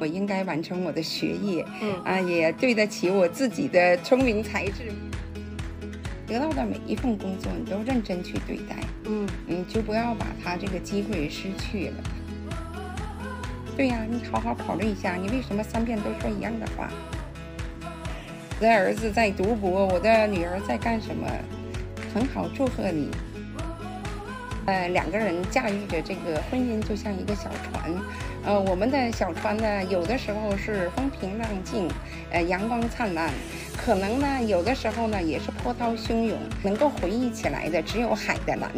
我应该完成我的学业，嗯啊，也对得起我自己的聪明才智。得到的每一份工作，你都认真去对待，嗯你就不要把他这个机会失去了。对呀、你好好考虑一下，你为什么三遍都说一样的话？我的儿子在读博，我的女儿在干什么？很好，祝贺你。呃，两个人驾驭着这个婚姻，就像一个小船。呃，我们的小船呢，有的时候是风平浪静，呃，阳光灿烂；可能呢，有的时候呢，也是波涛汹涌。能够回忆起来的，只有海的蓝。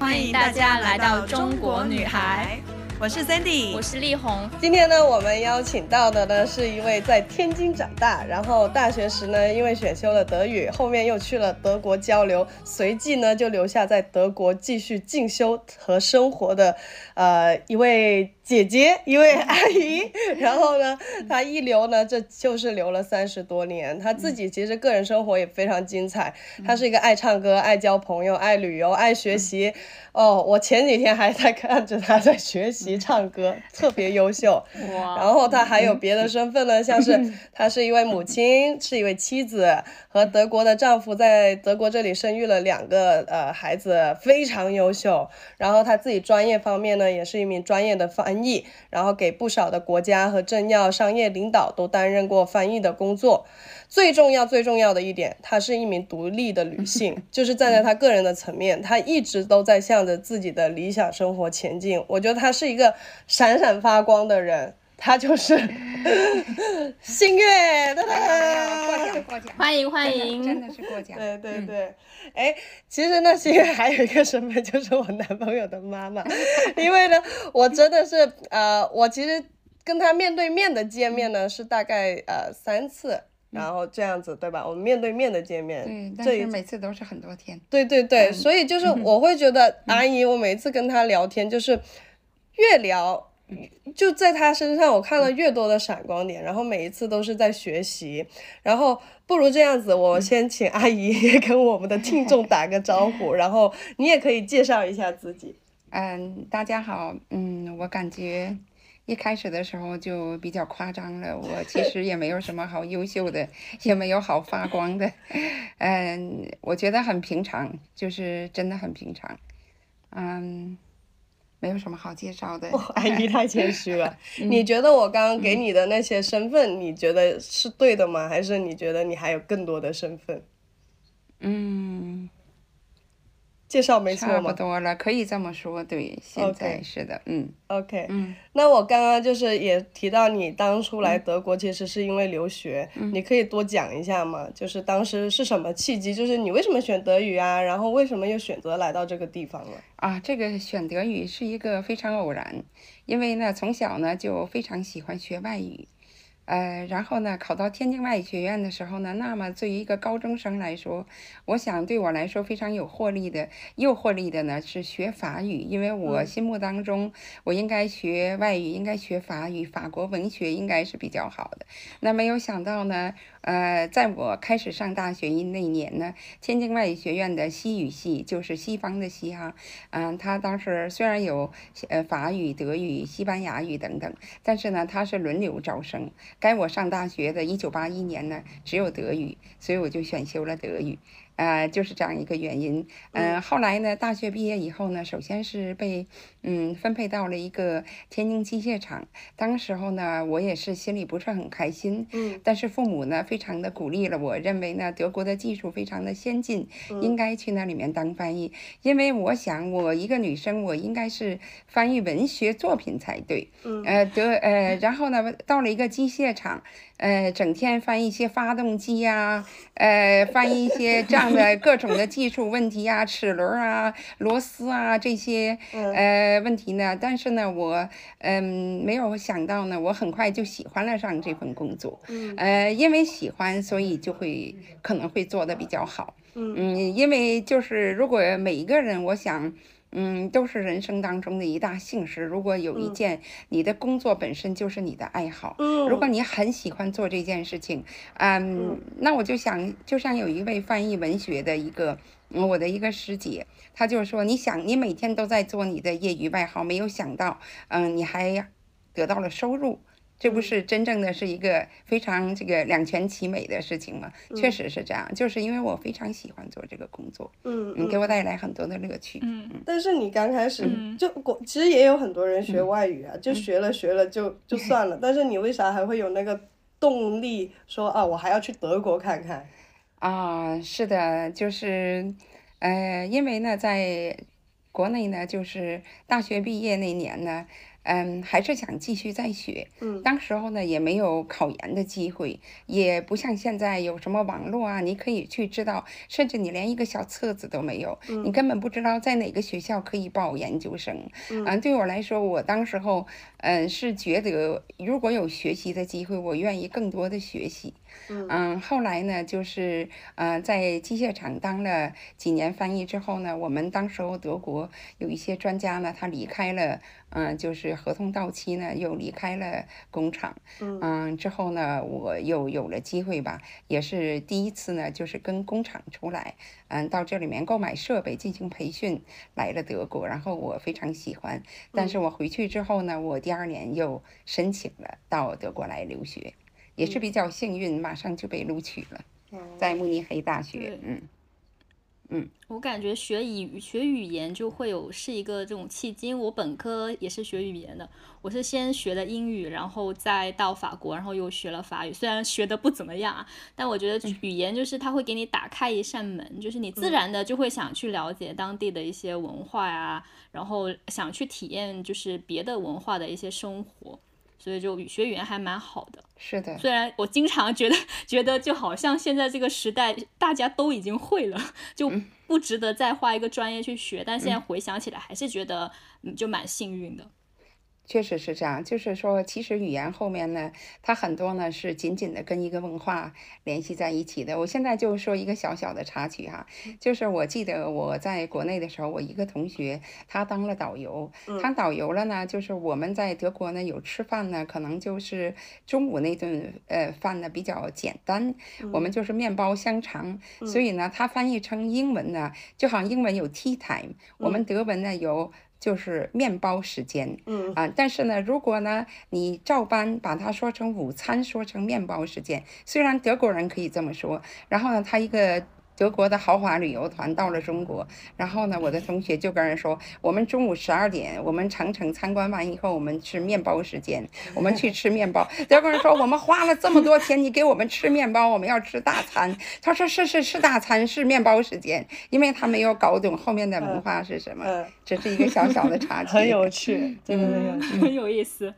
欢迎大家来到中国女孩，我是 Sandy，我是丽红。今天呢，我们邀请到的呢是一位在天津长大，然后大学时呢因为选修了德语，后面又去了德国交流，随即呢就留下在德国继续进修和生活的，呃一位姐姐，一位阿姨。然后呢，她一留呢，这就是留了三十多年。她自己其实个人生活也非常精彩，她是一个爱唱歌、爱交朋友、爱旅游、爱学习。哦，我前几天还在看着她在学习唱歌，特别优秀。哇然后她还有别的身份呢，像是她是一位母亲，是一位妻子，和德国的丈夫在德国这里生育了两个呃孩子，非常优秀。然后她自己专业方面呢，也是一名专业的翻译，然后给不少的国家和政要、商业领导都担任过翻译的工作。最重要、最重要的一点，她是一名独立的女性，就是站在她个人的层面，她一直都在向着自己的理想生活前进。我觉得她是一个闪闪发光的人，她就是 新月，哒过奖过奖，欢迎欢迎。真，的是过奖。对对对，哎、其实呢，新月还有一个身份就是我男朋友的妈妈，因为呢，我真的是呃，我其实跟他面对面的见面呢是大概呃三次，然后这样子对吧？我们面对面的见面，对，但是每次都是很多天。对对对，嗯。所以就是我会觉得阿姨，我每次跟她聊天，就是越聊，就在他身上我看了越多的闪光点，然后每一次都是在学习，然后不如这样子，我先请阿姨跟我们的听众打个招呼，然后你也可以介绍一下自己。嗯，大家好，嗯，我感觉一开始的时候就比较夸张了，我其实也没有什么好优秀的，也没有好发光的，嗯，我觉得很平常，就是真的很平常，嗯，没有什么好介绍的。阿姨 太谦虚了，你觉得我刚刚给你的那些身份，你觉得是对的吗？还是你觉得你还有更多的身份？嗯，介绍没错差不多了，可以这么说，对，现在是的，嗯？OK，嗯。那我刚刚就是也提到你当初来德国其实是因为留学，你可以多讲一下吗？就是当时是什么契机？就是你为什么选德语啊？然后为什么又选择来到这个地方了？啊，这个选德语是一个非常偶然，因为呢，从小呢就非常喜欢学外语，呃，然后呢，考到天津外语学院的时候呢，那么对于一个高中生来说，我想对我来说非常有获利的、诱惑力的呢是学法语，因为我嗯心目当中我应该学外语，应该学法语，法国文学应该是比较好的。那没有想到呢，呃，在我开始上大学那年呢，天津外语学院的西语系就是西方的西哈，嗯，他当时虽然有呃法语、德语、西班牙语等等，但是呢，他是轮流招生。该我上大学的一九八一年呢，只有德语，所以我就选修了德语。呃，就是这样一个原因。嗯、后来呢，大学毕业以后呢，首先是被嗯分配到了一个天津机械厂。当时候呢，我也是心里不是很开心。嗯但是父母呢，非常的鼓励了我，认为呢，德国的技术非常的先进，应该去那里面当翻译。因为我想，我一个女生，我应该是翻译文学作品才对。嗯呃，德呃，然后呢，到了一个机械厂，呃，整天翻一些发动机呀、呃，翻一些这样的各种的技术问题呀、齿轮啊、螺丝啊这些呃问题呢。但是呢，我嗯、没有想到呢，我很快就喜欢了上这份工作。嗯呃，因为喜欢，所以就会可能会做的比较好。嗯嗯，因为就是如果每一个人，我想。嗯，都是人生当中的一大幸事。如果有一嗯件你的工作本身就是你的爱好，嗯，如果你很喜欢做这件事情，嗯，那我就想，就像有一位翻译文学的一个，嗯我的一个师姐，她就说，你想，你每天都在做你的业余爱好，没有想到，嗯，你还得到了收入。这不是真正的是一个非常这个两全其美的事情吗？确实是这样，就是因为我非常喜欢做这个工作，嗯嗯，给我带来很多的乐趣。嗯，但是你刚开始就国，其实也有很多人学外语啊，就学了学了就就算了。但是你为啥还会有那个动力说啊，我还要去德国看看？啊，是的，就是，呃，因为呢，在国内呢，就是大学毕业那年呢，嗯，还是想继续再学。嗯当时候呢，也没有考研的机会，也不像现在有什么网络啊，你可以去知道，甚至你连一个小册子都没有，你根本不知道在哪个学校可以报研究生。嗯，对我来说，我当时候，嗯，是觉得如果有学习的机会，我愿意更多的学习。嗯，后来呢，就是呃，在机械厂当了几年翻译之后呢，我们当时候德国有一些专家呢，他离开了，嗯、就是合同到期呢，又离开了工厂。嗯，之后呢，我又有了机会吧，也是第一次呢，就是跟工厂出来，嗯，到这里面购买设备进行培训，来了德国，然后我非常喜欢。但是我回去之后呢，我第二年又申请了到德国来留学。也是比较幸运，马上就被录取了，在慕尼黑大学对。嗯，我感觉学语学语言就会有是一个这种契机。我本科也是学语言的，我是先学的英语，然后再到法国，然后又学了法语。虽然学的不怎么样啊，但我觉得语言就是它会给你打开一扇门，就是你自然的就会想去了解当地的一些文化呀，然后想去体验就是别的文化的一些生活。所以就语学语言还蛮好的。是的，虽然我经常觉得 觉得就好像现在这个时代大家都已经会了，就不值得再花一个专业去学，但现在回想起来还是觉得嗯就蛮幸运的。确实是这样。就是说，其实语言后面呢，它很多呢是紧紧的跟一个文化联系在一起的。我现在就说一个小小的插曲哈，就是我记得我在国内的时候，我一个同学他当了导游，他导游了呢，就是我们在德国呢有吃饭呢，可能就是中午那顿呃饭呢比较简单，我们就是面包香肠，所以呢，他翻译成英文呢，就好像英文有 tea time，我们德文呢有。就是面包时间，嗯。啊，但是呢，如果呢你照搬把它说成午餐，说成面包时间，虽然德国人可以这么说，然后呢，他一个德国的豪华旅游团到了中国，然后呢，我的同学就跟人说，我们中午十二点，我们长城参观完以后，我们吃面包时间，我们去吃面包。德国人说，我们花了这么多钱，你给我们吃面包，我们要吃大餐。他说是是是大餐，是面包时间，因为他没有搞懂后面的文化是什么，嗯，这是一个小小的插曲。很有趣，真的很有趣。很有意思。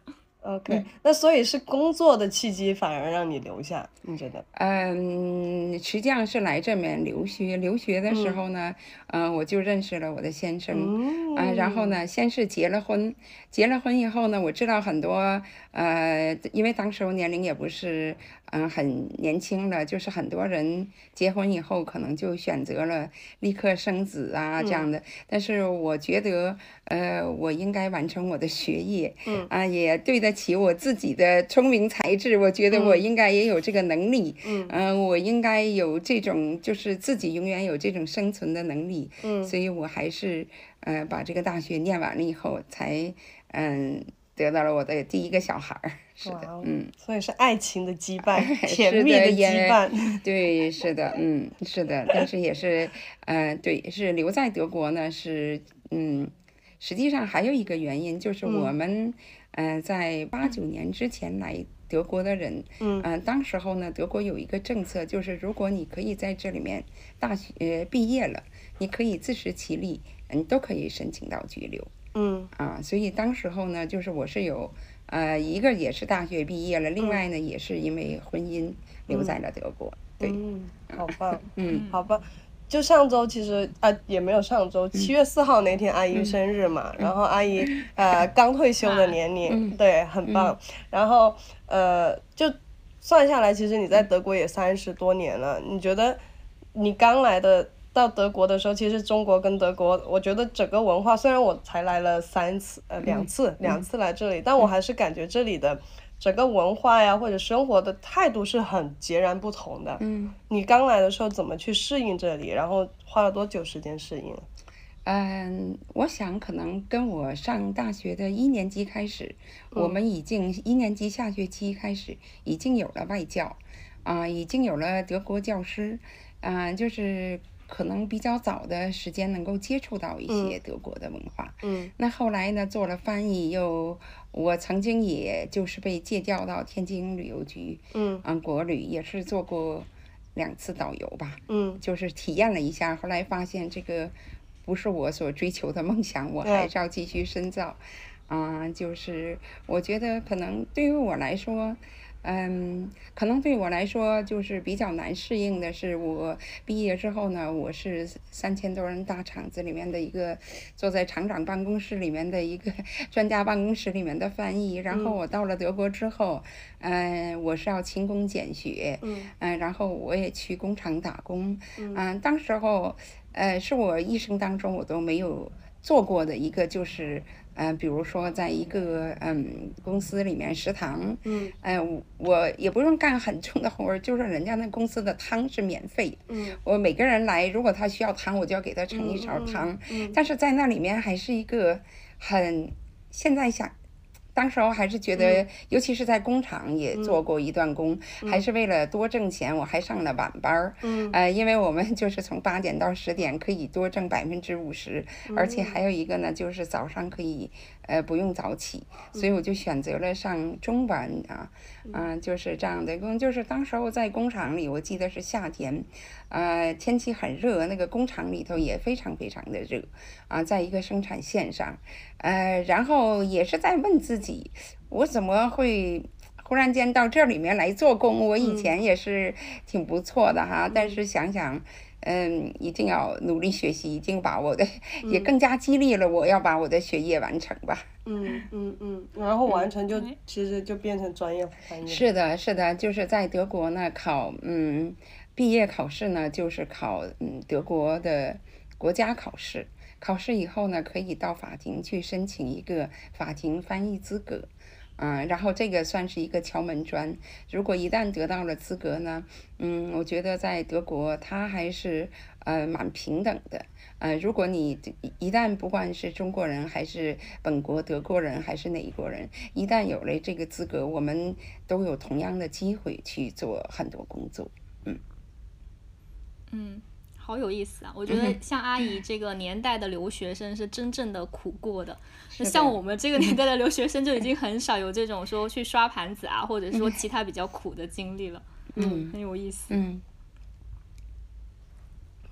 OK，那所以是工作的契机反而让你留下，你觉得？嗯，实际上是来这边留学。留学的时候呢，嗯、我就认识了我的先生。嗯啊，然后呢，先是结了婚，结了婚以后呢，我知道很多，呃，因为当时我年龄也不是，嗯、很年轻了，就是很多人结婚以后可能就选择了立刻生子啊这样的，但是我觉得，呃，我应该完成我的学业，嗯。啊，也对得起我自己的聪明才智，我觉得我应该也有这个能力，嗯。嗯、我应该有这种，就是自己永远有这种生存的能力，嗯。所以我还是呃把这个大学念完了以后，才嗯得到了我的第一个小孩儿。是的嗯，所以是爱情的羁绊，是甜蜜的羁绊。对，是的，嗯，是的，但是也是，呃，对，是留在德国呢，是嗯，实际上还有一个原因就是我们，呃，在八九年之前来。德国的人，嗯呃，当时候呢，德国有一个政策，就是如果你可以在这里面大学呃毕业了，你可以自食其力，你都可以申请到居留。嗯。啊，所以当时候呢，就是我是有，呃，一个也是大学毕业了，另外呢也是因为婚姻留在了德国。对，嗯，好棒，嗯，好棒。就上周其实啊也没有上周，七月四号那天阿姨生日嘛，然后阿姨呃刚退休的年龄，对，很棒。然后呃就算下来，其实你在德国也三十多年了，你觉得你刚来的到德国的时候，其实中国跟德国，我觉得整个文化，虽然我才来了三次呃两次两次来这里，但我还是感觉这里的。整个文化呀，或者生活的态度是很截然不同的。嗯，你刚来的时候怎么去适应这里？然后花了多久时间适应？嗯，我想可能跟我上大学的一年级开始，我们已经一年级下学期开始已经有了外教，啊，已经有了德国教师，啊，就是可能比较早的时间能够接触到一些德国的文化。嗯那后来呢，做了翻译，又我曾经也就是被借调到天津旅游局，嗯嗯，国旅也是做过两次导游吧。嗯就是体验了一下，后来发现这个不是我所追求的梦想，我还是要继续深造。啊、就是我觉得可能对于我来说，嗯，可能对我来说就是比较难适应的是，我毕业之后呢，我是三千多人大厂子里面的一个坐在厂长办公室里面的一个 专家办公室里面的翻译，然后我到了德国之后，嗯、我是要勤工俭学，嗯。嗯，然后我也去工厂打工，嗯，当时候，呃，是我一生当中我都没有做过的一个，就是，呃，比如说在一个嗯公司里面食堂，嗯，呃，我我也不用干很重的活儿，就是人家那公司的汤是免费的，嗯。我每个人来，如果他需要汤，我就要给他盛一勺汤，但是在那里面还是一个很，现在想。当时候还是觉得，尤其是在工厂也做过一段工，还是为了多挣钱，我还上了晚班儿。嗯。呃，因为我们 就是从八点到十点可以多挣百分之五十，而且还有一个呢，就是早上可以呃不用早起，所以我就选择了上中班啊，嗯、就是这样的工，就是当时候在工厂里，我记得是夏天，呃，天气很热，那个工厂里头也非常非常的热，啊，在一个生产线上，呃，然后也是在问自己，我怎么会忽然间到这里面来做工？我以前也是挺不错的哈，但是想想。嗯，一定要努力学习，一定把我的，也更加激励了我要把我的学业完成吧。嗯嗯嗯，然后完成就其实就变成专业翻译。是的，是的，就是在德国呢，考嗯毕业考试呢，就是考嗯德国的国家考试。考试以后呢，可以到法庭去申请一个法庭翻译资格。嗯，然后这个算是一个敲门砖。如果一旦得到了资格呢，嗯，我觉得在德国它还是呃蛮平等的。呃，如果你一旦不管是中国人还是本国德国人还是哪一国人，一旦有了这个资格，我们都有同样的机会去做很多工作。嗯嗯，好有意思啊！我觉得像阿姨这个年代的留学生是真正的苦过的。那像我们这个年代的留学生就已经很少有这种说去刷盘子啊，或者说其他比较苦的经历了。嗯很有意思。嗯，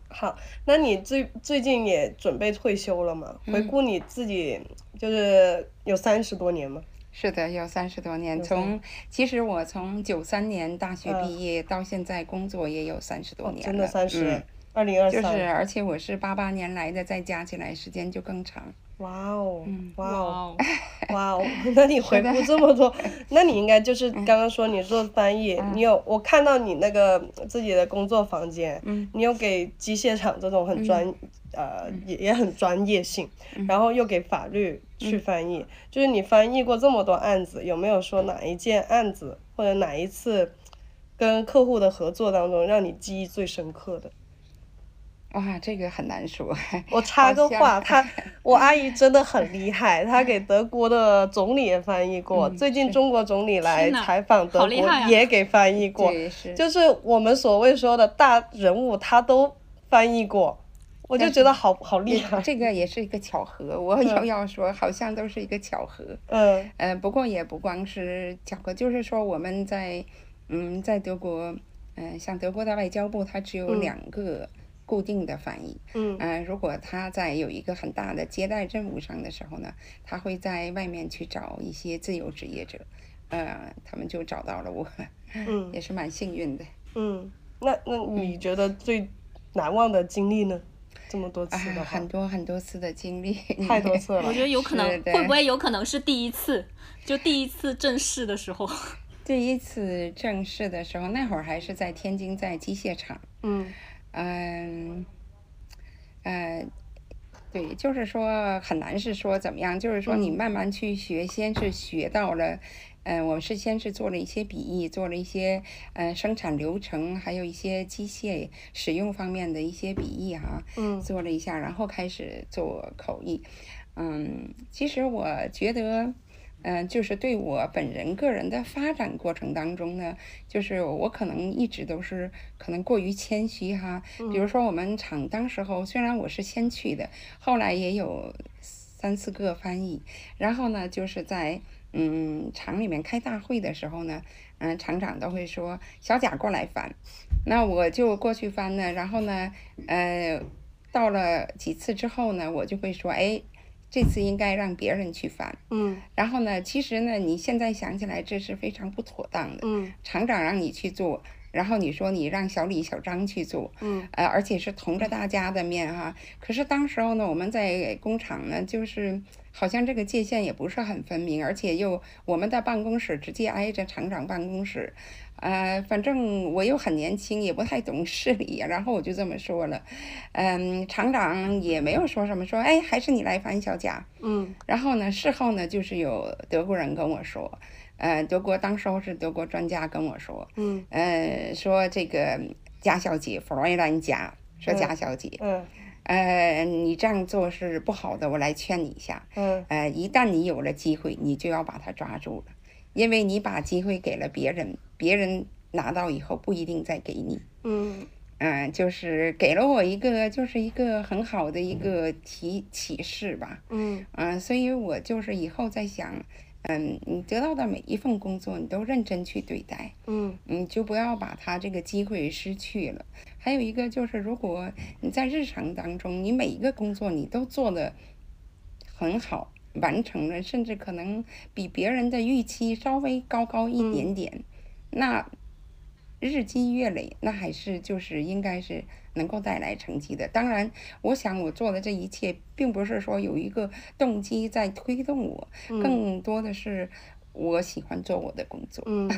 好，那你最最近也准备退休了吗？嗯回顾你自己，就是有三十多年吗？是的，有三十多年。从其实我从九三年大学嗯毕业到现在工作也有三十多年了。真的三十嗯，二零二三就是，而且我是八八年来的，再加起来时间就更长。哇哦，哇哇哦，哦，哇哦！那你回顾这么多，那你应该就是嗯刚刚说你做翻译，你有我看到你那个自己的工作房间，嗯你有给机械厂这种很专，呃，也也很专业性，嗯然后又给法律去翻译，就是你翻译过这么多案子，有没有说哪一件案子或者哪一次跟客户的合作当中让你记忆最深刻的？哇，这个很难说。我插个话，她我阿姨真的很厉害，她给德国的总理也翻译过，最近中国总理来采访德国也给翻译过。就是我们所谓说的大人物，她都翻译过，我就觉得好好厉害。这个也是一个巧合，我又要说，好像都是一个巧合。嗯呃，不过也不光是巧合，就是说我们在，嗯，在德国，嗯、像德国的外交部，它只有嗯两个固定的翻译。嗯呃，如果他在有一个很大的接待任务上的时候呢，他会在外面去找一些自由职业者，呃，他们就找到了我，嗯 也是蛮幸运的。嗯，那那你觉得最难忘的经历呢？这么多次啊，的话很，多很多次的经历，太多次了 我。觉得有可能会不会有可能是第一次，就第一次正式的时候。第一次正式的时候，那会儿还是在天津，在机械厂。嗯嗯，呃，对，就是说很难是说怎么样，就是说你慢慢去学，先是学到了嗯，我是先是做了一些笔译，做了一些呃生产流程，还有一些机械使用方面的一些笔译哈，嗯，做了一下，然后开始做口译。嗯，其实我觉得，嗯，就是对我本人个人的发展过程当中呢，就是我可能一直都是可能过于谦虚哈。比如说我们厂当时候，虽然我是先去的，后来也有三四个翻译，然后呢，就是在。嗯，厂里面开大会的时候呢，嗯，厂长都会说小贾过来翻，那我就过去翻呢。然后呢，呃，到了几次之后呢，我就会说，哎，这次应该让别人去翻。嗯。然后呢，其实呢，你现在想起来这是非常不妥当的。嗯。厂长让你去做，然后你说你让小李、小张去做。嗯。呃，而且是同着大家的面哈。可是当时候呢，我们在工厂呢，就是。好像这个界限也不是很分明，而且又我们的办公室直接挨着厂长办公室，呃，反正我又很年轻，也不太懂事理，然后我就这么说了，嗯，厂长也没有说什么，说哎，还是你来翻小贾，嗯，然后呢，事后呢，就是有德国人跟我说，呃，德国当时候是德国专家跟我说，嗯，呃，说这个贾小姐，弗洛伊兰贾，说贾小姐，嗯。呃，你这样做是不好的，我来劝你一下。嗯。呃，一旦你有了机会，你就要把它抓住了，因为你把机会给了别人，别人拿到以后不一定再给你。嗯。嗯，就是给了我一个，就是一个很好的一个提启示吧。嗯。嗯，所以我就是以后在想，嗯，你得到的每一份工作，你都认真去对待。嗯。你就不要把它这个机会失去了。还有一个就是，如果你在日常当中，你每一个工作你都做的很好，完成了，甚至可能比别人的预期稍微高高一点点，那日积月累，那还是就是应该是能够带来成绩的。当然，我想我做的这一切，并不是说有一个动机在推动我，更多的是我喜欢做我的工作。嗯。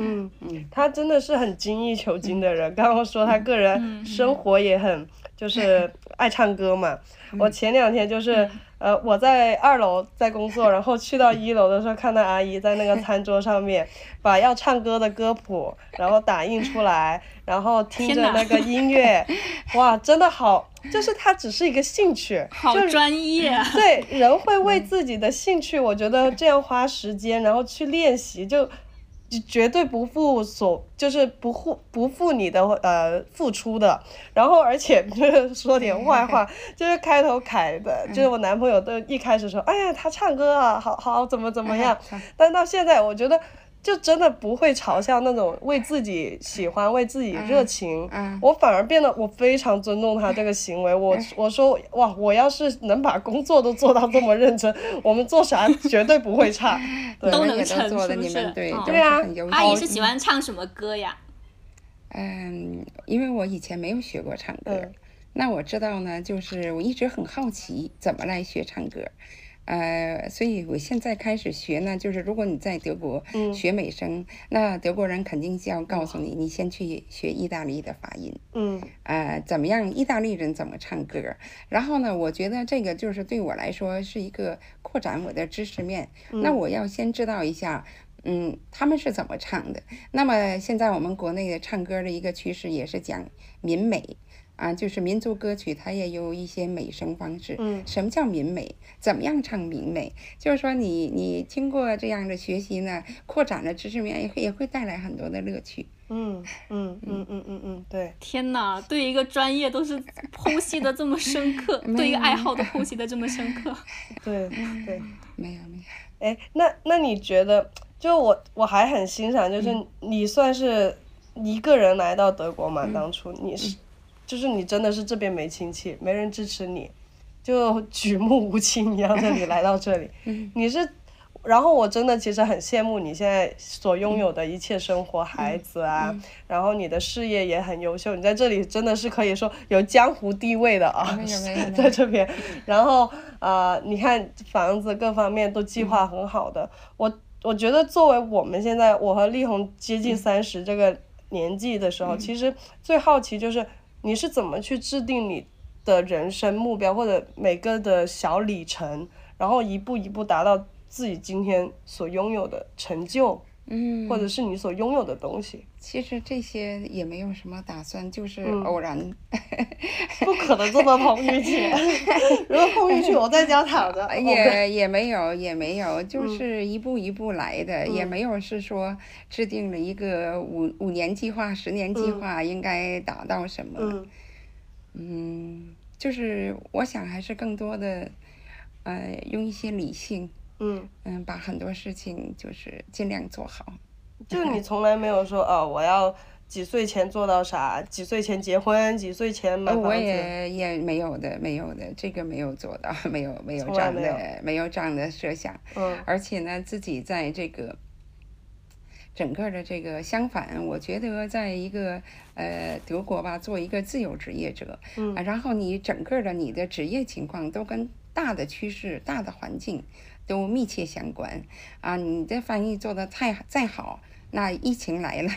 嗯 嗯，他真的是很精益求精的人。刚刚说他个人生活也很，就是 爱唱歌嘛。我前两天就是呃，我在二楼在工作，然后去到一楼的时候，看到阿姨在那个餐桌上面把要唱歌的歌谱，然后打印出来，然后听着那个音乐，哇，真的好，就是他只是一个兴趣，好专业。对，人会为自己的兴趣，我觉得这样花时间，然后去练习就。就绝对不负所，就是不负不负你的呃付出的。然后而且就是说点坏话，就是开头凯的，就是我男朋友都一开始说，哎呀他唱歌啊，好好怎么怎么样，但到现在我觉得。就真的不会嘲笑那种为自己喜欢、为自己热情，我反而变得我非常尊重他这个行为。我 我说哇，我要是能把工作都做到这么认真，我们做啥绝对不会差，都能成，是不是？对啊，阿姨是喜欢唱什么歌呀？嗯，因为我以前没有学过唱歌，那我知道呢，就是我一直很好奇怎么来学唱歌。呃，所以我现在开始学呢，就是如果你在德国学美声，那德国人肯定是要告诉你，你先去学意大利的发音。嗯。呃，怎么样？意大利人怎么唱歌？然后呢，我觉得这个就是对我来说是一个扩展我的知识面。那我要先知道一下，嗯，他们是怎么唱的。那么现在我们国内的唱歌的一个趋势也是讲民美。啊，就是民族歌曲，它也有一些美声方式。嗯，什么叫民美？怎么样唱民美？就是说，你你经过这样的学习呢，扩展了知识面，也会也会带来很多的乐趣。嗯嗯嗯嗯嗯嗯，对。天哪，对一个专业都是剖析的 这么深刻，对一个爱好都剖析的这么深刻。对对，没有没有。哎，那那你觉得，就我我还很欣赏，就是你算是一个人来到德国嘛？当初你是。就是你真的是这边没亲戚，没人支持你，就举目无亲一样的你来到这里，你是，然后我真的其实很羡慕你现在所拥有的一切生活，孩子啊，然后你的事业也很优秀，你在这里真的是可以说有江湖地位的啊，在这边，然后啊，你看房子各方面都计划很好的，我我觉得作为我们现在我和丽红接近三十这个年纪的时候，其实最好奇就是。你是怎么去制定你的人生目标或者每个的小里程，然后一步一步达到自己今天所拥有的成就，嗯，或者是你所拥有的东西。其实这些也没有什么打算，就是嗯偶然。不可能做到碰运气，如果碰运气，我在家躺着。也也没有，也没有，就嗯是一步一步来的，也没有是说制定了一个五五年计划、十年计嗯划应该达到什么。嗯嗯，就是我想还是更多的，呃，用一些理性，嗯，嗯，把很多事情就是尽量做好。就你从来没有说哦，我要几岁前做到啥，几岁前结婚，几岁前买房子。也也没有的，没有的，这个没有做到，没有没有这样的，没有这样的设想。嗯而且呢，自己在这个整个的这个相反，我觉得在一个呃德国吧，做一个自由职业者，嗯啊，然后你整个的你的职业情况都跟大的趋势、大的环境都密切相关啊。你这翻译做的太再好。那疫情来了，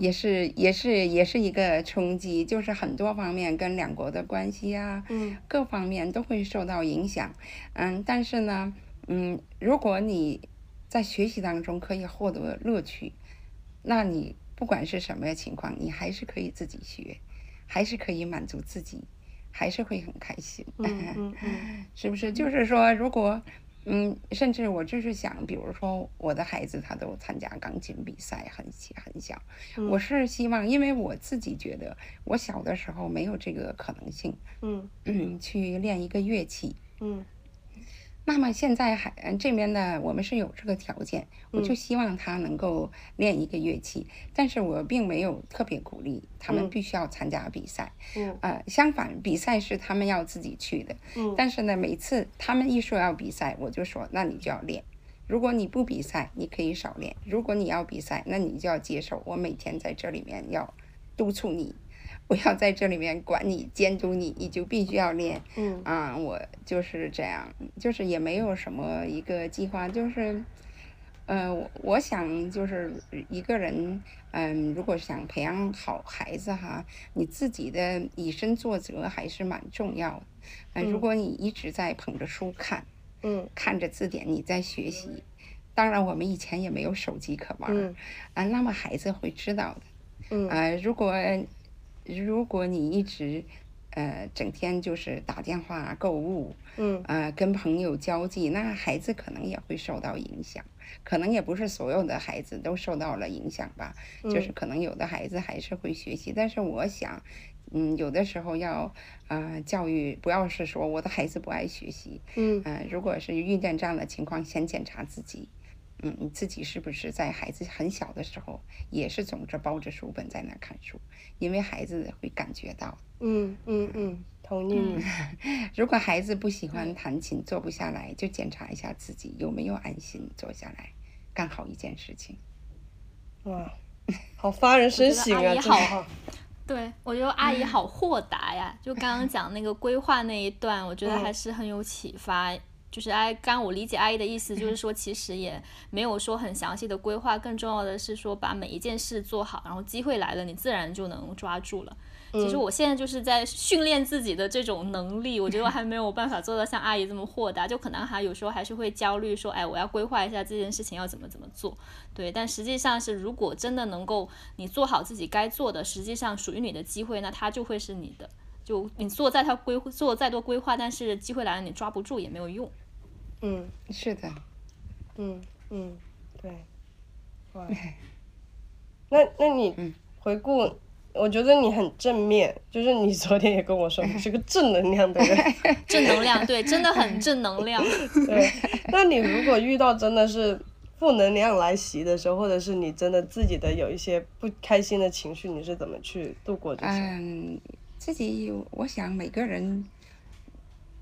也是也是也是一个冲击，就是很多方面跟两国的关系啊，嗯各方面都会受到影响。嗯，但是呢，嗯，如果你在学习当中可以获得乐趣，那你不管是什么情况，你还是可以自己学，还是可以满足自己，还是会很开心。嗯嗯嗯 是不是？就是说，如果，嗯，甚至我就是想，比如说我的孩子他都参加钢琴比赛，很小很小，嗯我是希望，因为我自己觉得我小的时候没有这个可能性，嗯嗯，去练一个乐器。嗯那么现在还嗯这边呢，我们是有这个条件，我就希望他能够练一个乐器，但是我并没有特别鼓励他们嗯。必须要参加比赛，嗯。呃，相反，比赛是他们要自己去的，嗯。但是呢，每次他们一说要比赛，我就说那你就要练。如果你不比赛，你可以少练；如果你要比赛，那你就要接受我每天在这里面要督促你，我要在这里面管你、监督你，你就必须要练。嗯啊，我就是这样，就是也没有什么一个计划，就是，呃，我我想就是一个人，嗯，如果想培养好孩子哈，你自己的以身作则还是蛮重要的。呃，如嗯果你一直在捧着书看，嗯看着字典，你在学习，当然我们以前也没有手机可玩儿，嗯啊，那么孩子会知道的。嗯呃，如果如果你一直呃整天就是打电话购物，嗯呃跟朋友交际，那孩子可能也会受到影响。可能也不是所有的孩子都受到了影响吧，就是可能有的孩子还是会学习，但是我想。嗯，有的时候要，呃，教育不要是说我的孩子不爱学习，嗯呃，如果是遇见这样的情况，先检查自己，嗯，你自己是不是在孩子很小的时候也是总是抱着书本在那看书？因为孩子会感觉到，嗯嗯嗯，同意你。如果孩子不喜欢弹琴，坐不下来，就检查一下自己有没有安心坐下来干好一件事情。哇，好发人深省啊！好对，我觉得阿姨好豁达呀！就刚刚讲那个规划那一段，我觉得嗯还是很有启发。就是阿刚我理解阿姨的意思，就是说其实也没有说很详细的规划，更重要的是说把每一件事做好，然后机会来了，你自然就能抓住了。其实我现在就是在训练自己的这种能力，我觉得我还没有办法做到像阿姨这么豁达，就可能还有时候还是会焦虑，说，哎，我要规划一下这件事情要怎么怎么做。对，但实际上是如果真的能够你做好自己该做的，实际上属于你的机会，那它就会是你的。就你做再他规做再多规划，但是机会来了你抓不住也没有用。嗯是的，嗯嗯，对，哇，那那你嗯回顾，我觉得你很正面，就是你昨天也跟我说你是个正能量的人 正能量，对，真的很正能量。对。那你如果遇到真的是负能量来袭的时候，或者是你真的自己的有一些不开心的情绪，你是怎么去度过这些？嗯，自己我想每个人，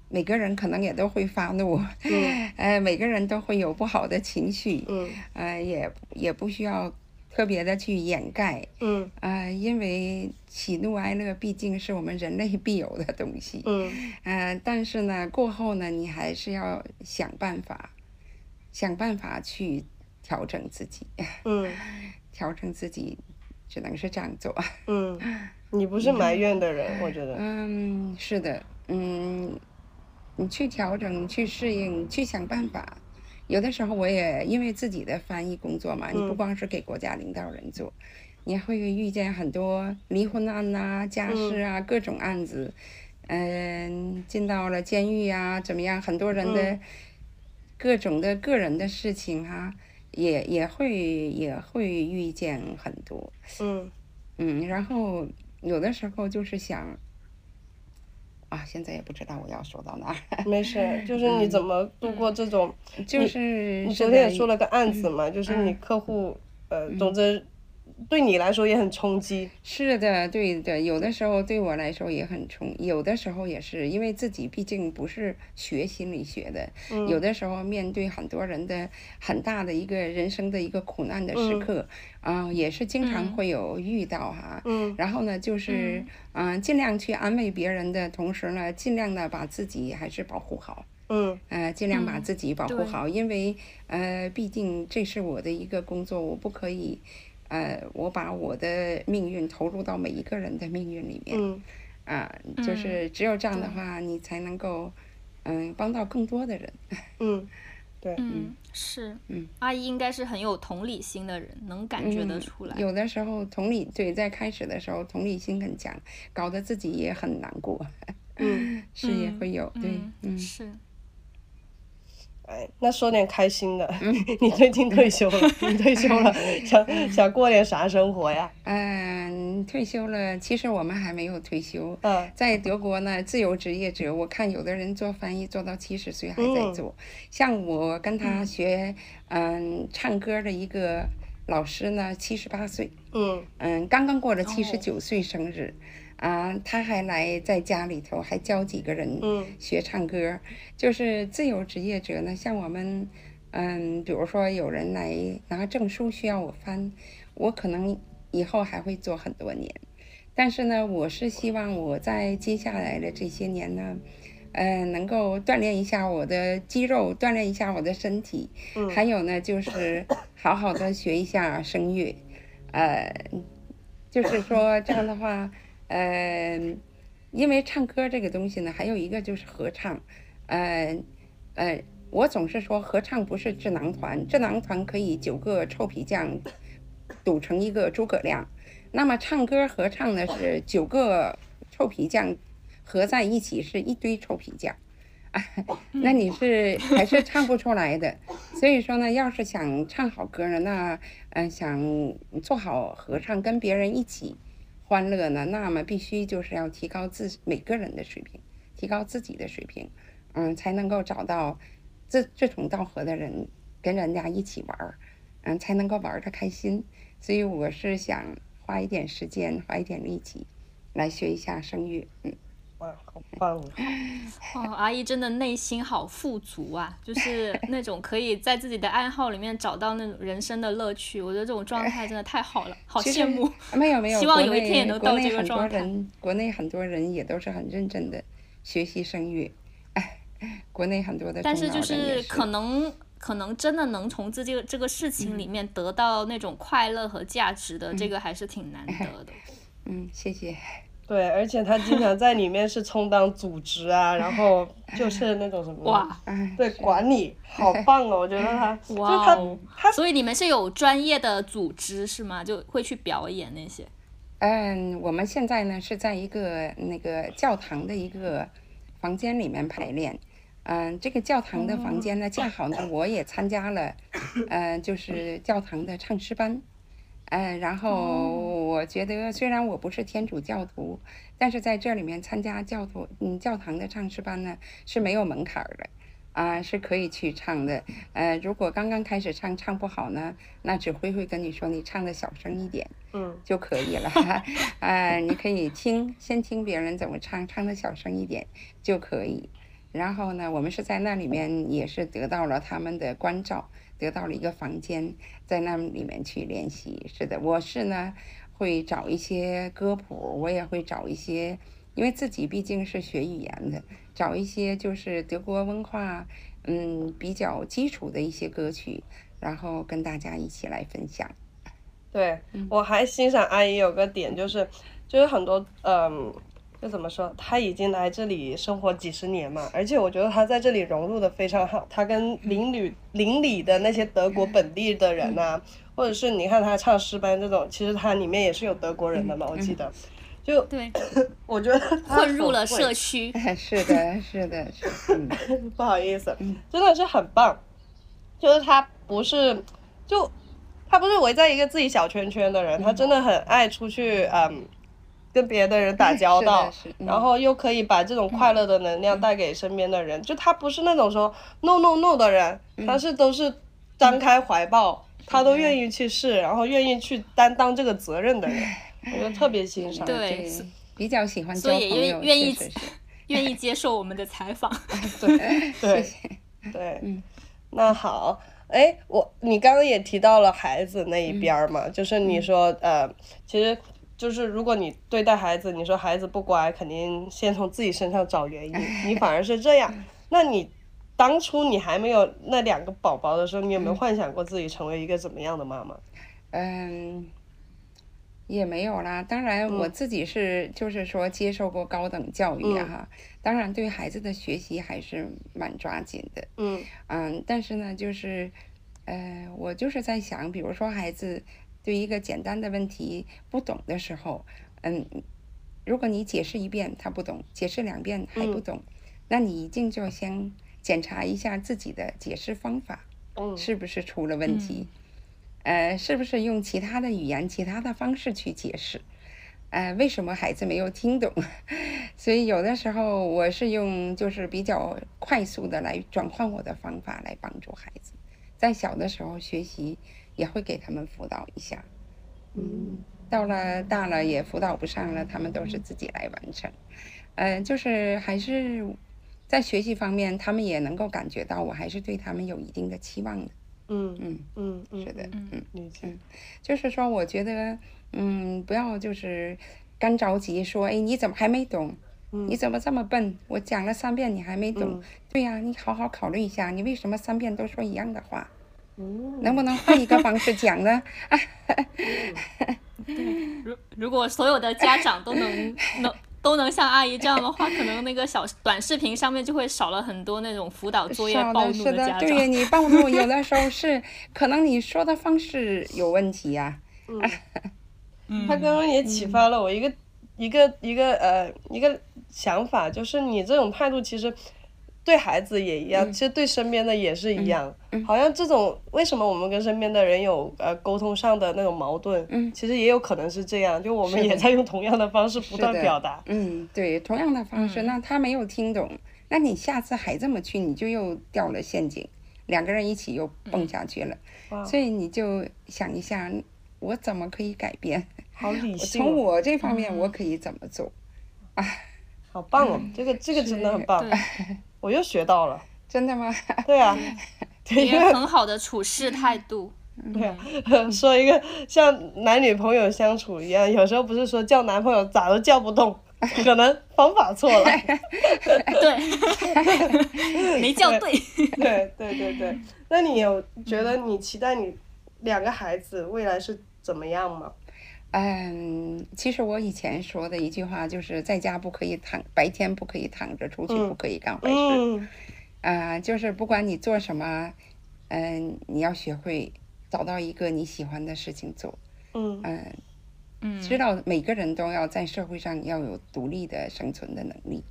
每个人可能也都会发怒，呃，每个人都会有不好的情绪，嗯。呃，也也不需要特别的去掩盖，嗯。呃，因为喜怒哀乐毕竟是我们人类必有的东西，嗯。呃，但是呢，过后呢，你还是要想办法，想办法去调整自己，嗯。调整自己，只能是这样做。嗯，你不是埋怨的人，我觉得。嗯，是的，嗯，你去调整，你去适应，你去想办法，有的时候我也因为自己的翻译工作嘛，你不嗯。光是给国家领导人做，你还会遇见很多离婚案呐、家事啊、各种案子，嗯、进到了监狱啊，怎么样？很多人的嗯。各种的个人的事情哈、也也会也会遇见很多，嗯。嗯，然后有的时候就是想，啊，现在也不知道我要说到哪儿，没事，就是你怎么度过这种？就是你昨天也说了个案子嘛，就是你客户，呃，总之对你来说也很冲击。是的，对的，有的时候对我来说也很冲，有的时候也是因为自己毕竟不是学心理学的，嗯有的时候面对很多人的很大的一个人生的一个苦难的时刻，啊、也是经常嗯会有遇到哈。嗯然后呢，就是嗯、尽量去安慰别人的同时呢，尽量的把自己还是保护好。嗯呃，尽量把嗯自己保护对好，因为呃，毕竟这是我的一个工作，我不可以，呃，我把我的命运投入到每一个人的命运里面，嗯啊、就是只有这样的对话，你才能够，嗯、帮到更多的人。嗯，对嗯，是，嗯，阿姨应该是很有同理心的人，能感觉得嗯出来。有的时候同理，对，在开始的时候同理心很强，搞得自己也很难过，嗯，是也嗯会有，对，嗯。是。哎，那说点开心的。你最近退休了，你退休了，想想过点啥生活呀？嗯，退休了，其实我们还没有退休。嗯在德国呢，自由职业者，我看有的人做翻译做到七十岁还在嗯做。像我跟他学，嗯，唱歌的一个老师呢，七十八岁，嗯嗯，刚刚过了七十哦九岁生日，啊，他还来在家里头还教几个人嗯学唱歌。就是自由职业者呢，像我们，嗯，比如说有人来拿证书需要我翻，我可能以后还会做很多年。但是呢，我是希望我在接下来的这些年呢，呃，能够锻炼一下我的肌肉，锻炼一下我的身体，嗯还有呢，就是好好的学一下声乐，呃，就是说这样的话，呃，因为唱歌这个东西呢，还有一个就是合唱，呃，呃，我总是说合唱不是智囊团，智囊团可以九个臭皮匠组成一个诸葛亮，那么唱歌合唱呢是九个臭皮匠合在一起是一堆臭皮匠。那你是还是唱不出来的，所以说呢，要是想唱好歌呢，那嗯、想做好合唱，跟别人一起欢乐呢，那么必须就是要提高自每个人的水平，提高自己的水平，嗯，才能够找到志志同道合的人，跟人家一起玩儿，嗯，才能够玩的开心。所以我是想花一点时间，花一点力气来学一下声乐，嗯。哇，好棒！哦，阿姨真的内心好富足啊，就是 那种可以在自己的爱好里面找到那种人生的乐趣。我觉得这种状态真的太好了，好羡慕。没有没有，希望国有一天也内能到这个国内很多状态人，国内很多人也都是很认真的学习声乐，哎，国内很多的但是就是可能可能真的能从这个这个事情里面得到那种快乐和价值的，这个还是挺难得的。嗯，谢谢。对，而且他经常在里面是充当组织啊，然后就是那种什么，哇哎，对，管理好棒哦，我觉得他，就哇他哦他！所以你们是有专业的组织是吗？就会去表演那些？嗯，我们现在呢是在一个那个教堂的一个房间里面排练。嗯，这个教堂的房间呢，恰好呢我也参加了，呃，就是教堂的唱诗班。嗯，然后我觉得虽然我不是天主教徒，但是在这里面参加教徒嗯教堂的唱诗班呢是没有门槛儿的，啊、是可以去唱的。呃，如果刚刚开始唱唱不好呢，那指挥会跟你说你唱的小声一点。嗯就可以了。呃，你可以听，先听别人怎么唱，唱的小声一点就可以。然后呢，我们是在那里面也是得到了他们的关照，得到了一个房间，在那里面去练习。是的，我是呢会找一些歌谱，我也会找一些，因为自己毕竟是学语言的，找一些就是德国文化嗯比较基础的一些歌曲，然后跟大家一起来分享。对，我还欣赏阿姨有个点就是，就是很多嗯，就怎么说，他已经来这里生活几十年嘛，而且我觉得他在这里融入的非常好。他跟邻里邻里的那些德国本地的人呐、或者是你看他唱诗班这种，其实他里面也是有德国人的嘛，我记得。就对，我觉得他混入了社区。是的，是的，是，嗯，不好意思，真的是很棒。就是他不是，就他不是围在一个自己小圈圈的人，他真的很爱出去，嗯，跟别的人打交道 然后又可以把这种快乐的能量带给身边的人。就他不是那种说 no no no 的人，嗯。他是都是张开怀抱，他都愿意去试，然后愿意去担当这个责任的人，我就特别欣赏。对对，比较喜欢所以也交朋友，愿愿意 愿意接受我们的采访。对对谢谢对，嗯。那好，哎，我你刚刚也提到了孩子那一边儿嘛，就是你说呃，其实就是如果你对待孩子，你说孩子不乖，肯定先从自己身上找原因，你反而是这样，那你。当初你还没有那两个宝宝的时候，你有没有幻想过自己成为一个怎么样的妈妈？嗯，也没有啦。当然，嗯我自己是就是说接受过高等教育啊哈，当然对孩子的学习还是蛮抓紧的。嗯嗯，但是呢，就是，呃，我就是在想，比如说孩子对一个简单的问题不懂的时候，嗯，如果你解释一遍他不懂，解释两遍还不懂，那你一定就先检查一下自己的解释方法嗯是不是出了问题，呃，是不是用其他的语言、其他的方式去解释。呃，为什么孩子没有听懂？所以有的时候我是用就是比较快速的来转换我的方法来帮助孩子，在小的时候学习也会给他们辅导一下，嗯到了大了也辅导不上了，他们都是自己来完成。呃，就是还是在学习方面，他们也能够感觉到我还是对他们有一定的期望的。嗯嗯，嗯嗯，是的，嗯嗯。就是说，我觉得，嗯，不要就是干着急说，哎，你怎么还没懂？你怎么这么笨？我讲了三遍你还没懂？嗯对呀、你好好考虑一下，你为什么三遍都说一样的话？嗯。能不能换一个方式讲呢？如如果所有的家长都能 能都能像阿姨这样的话，可能那个小短视频上面就会少了很多那种辅导作业暴怒是的，家对呀，你暴怒有的时候是可能你说的方式有问题呀、嗯。他刚刚也启发了我一个、一个一个呃一个想法，就是你这种态度其实对孩子也一样，其实对身边的也是一样。好像这种为什么我们跟身边的人有呃沟通上的那种矛盾，嗯其实也有可能是这样，就我们也在用同样的方式不断表达。嗯，对，同样的方式，那他没有听懂，那你下次还这么去，你就又掉了陷阱，两个人一起又蹦下去了。哇所以你就想一下，我怎么可以改变？好理性、从哦，我这方面，我可以怎么做？好棒哦！这个这个真的很棒，对，我又学到了。真的吗？对啊，对，一个很好的处事态度。对啊，说一个像男女朋友相处一样，有时候不是说叫男朋友咋都叫不动，可能方法错了。对，没叫对。对对对对，那你有觉得你期待你两个孩子未来是怎么样吗？嗯，其实我以前说的一句话就是，在家不可以躺，白天不可以躺着，出去嗯不可以干坏事。嗯啊、就是不管你做什么，嗯、你要学会找到一个你喜欢的事情做。嗯嗯、嗯，知道每个人都要在社会上要有独立的生存的能力。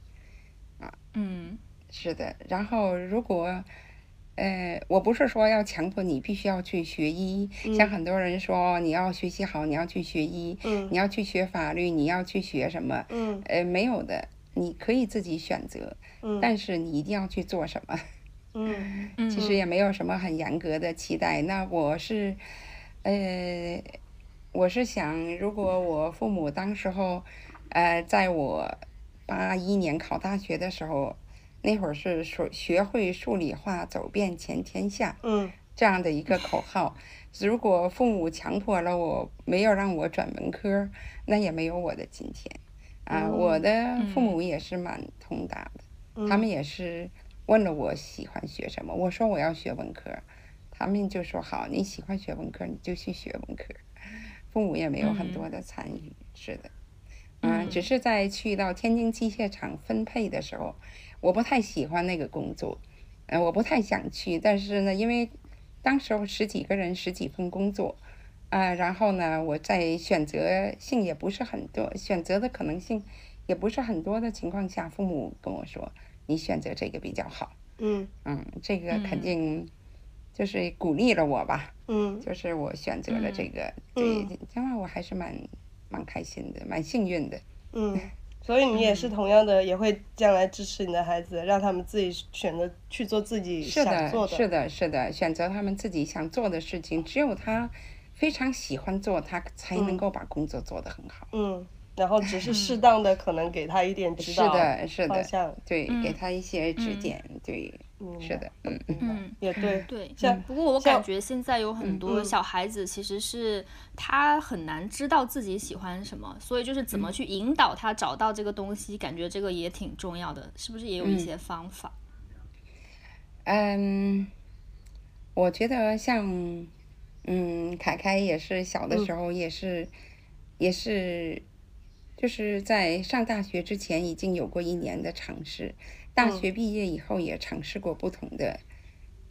啊嗯是的，然后如果，呃，我不是说要强迫你必须要去学医，像很多人说你要学习好，你要去学医，嗯你要去学法律，你要去学什么？嗯呃，没有的，你可以自己选择，嗯但是你一定要去做什么。嗯嗯，其实也没有什么很严格的期待。那我是，呃，我是想，如果我父母当时候，呃，在我八一年考大学的时候，那会儿是说学会数理化，走遍全天下嗯这样的一个口号。如果父母强迫了我，没有让我转文科，那也没有我的今天。啊，我的父母也是蛮通达的。他们也是问了我喜欢学什么，我说我要学文科，他们就说好，你喜欢学文科你就去学文科，父母也没有很多的参与，是的，嗯，只是在去到天津机械厂分配的时候，我不太喜欢那个工作，呃，我不太想去。但是呢，因为当时候十几个人，十几份工作，啊，然后呢，我在选择性也不是很多，选择的可能性也不是很多的情况下，父母跟我说，你选择这个比较好。嗯嗯，这个肯定就是鼓励了我吧。嗯就是我选择了这个，对，这样我还是蛮蛮开心的，蛮幸运的。嗯，所以你也是同样的，也会将来支持你的孩子，让他们自己选择去做自己想做的，是的，是的，选择他们自己想做的事情，只有他非常喜欢做，他才能够把工作做得很好。嗯，然后只是适当的可能给他一点指导是的，是的，方向，对，给他一些指点，对，是的，嗯嗯。嗯，也对，对，像不过我感觉现在有很多嗯。小孩子其实是他很难知道自己喜欢什么，所以就是怎么去引导他找到这个东西，感觉这个也挺重要的，是不是也有一些方法？嗯，我觉得像，嗯，凯凯也是小的时候也是，也是，就是在上大学之前已经有过一年的尝试，大学毕业以后也尝试过不同的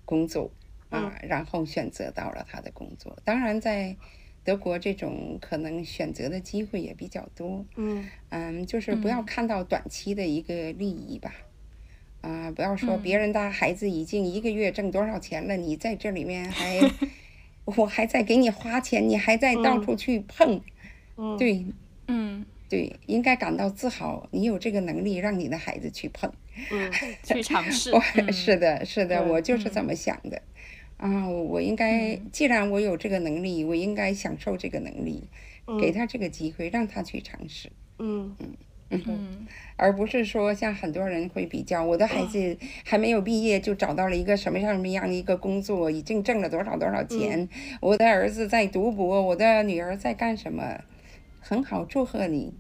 工作啊，然后选择到了他的工作。当然，在德国这种可能选择的机会也比较多，嗯。嗯，就是不要看到短期的一个利益吧，啊、不要说别人的孩子已经一个月挣多少钱了，你在这里面还，我还在给你花钱，你还在到处去碰，嗯，对嗯，对，应该感到自豪，你有这个能力让你的孩子去碰，嗯 去尝试。我嗯是的，是的，我就是这么想的。啊，我应该，既然我有这个能力，我应该享受这个能力，给他这个机会，让他去尝试。嗯嗯嗯而不是说像很多人会比较，我的孩子还没有毕业就找到了一个什么样什么样的一个工作，已经挣了多少多少钱，我的儿子在读博，我的女儿在干什么，很好，祝贺你。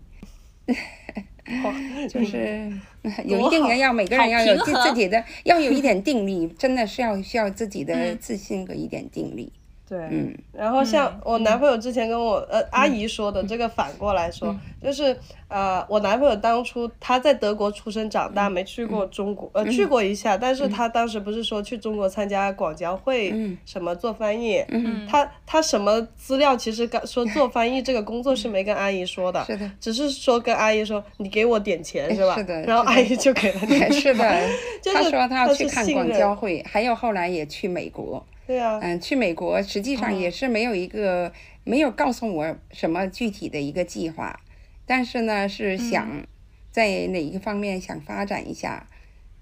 就是 有一定多好的要每个人要有自己的，要有一点定力，真的是要需要自己的自信和一点定力。对，嗯。然后像我男朋友之前跟我呃阿姨说的，这个反过来说，就是呃我男朋友当初他在德国出生长大，没去过中国，呃去过一下，但是他当时不是说去中国参加广交会什么做翻译，他他什么资料其实刚说做翻译这个工作是没跟阿姨说的，是的。只是说跟阿姨说你给我点钱是吧？是的然后阿姨就给了点钱，是的，就是他说他去看广交会，还有后来也去美国。对啊，嗯，去美国实际上也是没有一个、没有告诉我什么具体的一个计划，但是呢是想在哪一个方面想发展一下。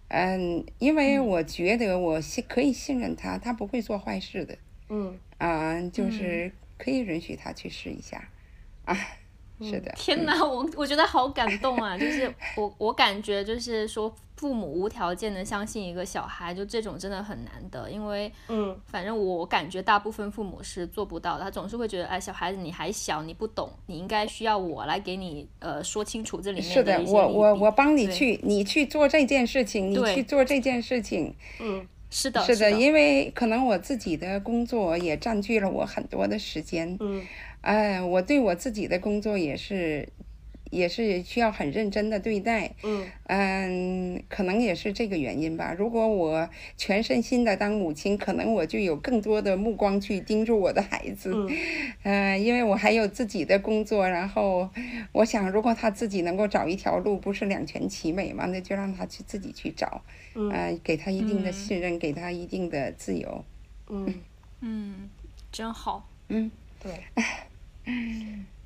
嗯，因为我觉得我信可以信任他，他不会做坏事的。嗯。啊、就是可以允许他去试一下。啊，是的。天哪，我我觉得好感动啊！就是我我感觉就是说，父母无条件的相信一个小孩，就这种真的很难得，因为嗯反正我感觉大部分父母是做不到的，他总是会觉得，哎，小孩子你还小，你不懂，你应该需要我来给你呃说清楚这里面是的我我我帮你去，你去做这件事情，你去做这件事情。嗯是的，是，的，因为可能我自己的工作也占据了我很多的时间。嗯哎，我对我自己的工作也是，也是需要很认真的对待。嗯嗯，可能也是这个原因吧。如果我全身心的当母亲，可能我就有更多的目光去盯住我的孩子。嗯嗯，因为我还有自己的工作，然后我想，如果他自己能够找一条路，不是两全其美嘛，那就让他去自己去找。嗯呃，给他一定的嗯信任，给他一定的自由。嗯。嗯，真好，嗯，对，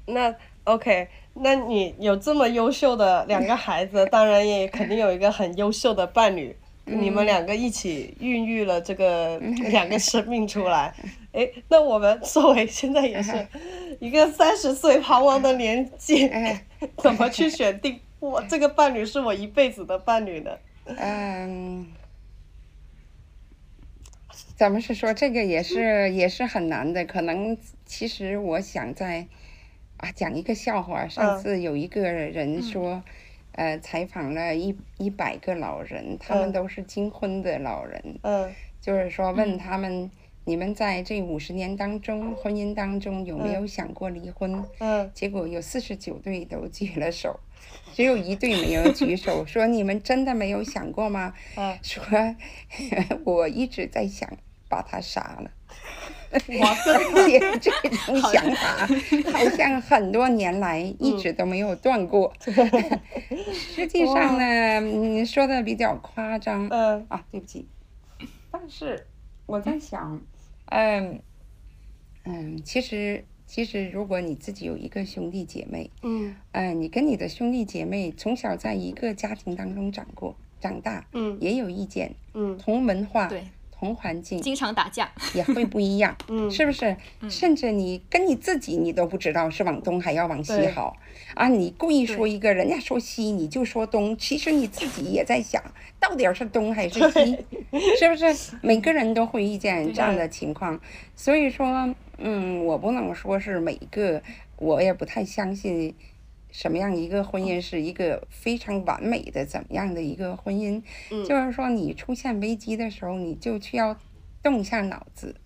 那 OK，那你有这么优秀的两个孩子，当然也肯定有一个很优秀的伴侣，你们两个一起孕育了这个两个生命出来。哎，那我们作为现在也是一个三十岁彷徨的年纪，怎么去选定我这个伴侣是我一辈子的伴侣呢？嗯，咱们是说这个也是也是很难的，可能其实我想在啊讲一个笑话。上嗯。次有一个人说，呃，采访了一一百个老人，他们嗯。都是金婚的老人，嗯。就是说问他们你们在这五十年当中，婚姻当中有没有想过离婚？嗯？结果有四十九对都举了手，只有一对没有举手，说你们真的没有想过吗？嗯，说 我一直在想把他杀了。哇，而且这种想法好像很多年来一直都没有断过。实际上呢，你说的比较夸张。嗯。啊，对不起。但是我在想，嗯嗯，其实其实如果你自己有一个兄弟姐妹，嗯。嗯，你跟你的兄弟姐妹从小在一个家庭当中长过长大，嗯。也有意见，嗯。同文化、对，同环境，经常打架。也会不一样，嗯是不是？甚至你跟你自己你都不知道是往东还要往西好啊！你故意说一个，人家说西，你就说东，其实你自己也在想，到底是东还是西，是不是？每个人都会遇见这样的情况，所以说，嗯，我不能说是每个，我也不太相信。什么样一个婚姻是一个非常完美的怎么样的一个婚姻？就是说你出现危机的时候，你就需要动一下脑子，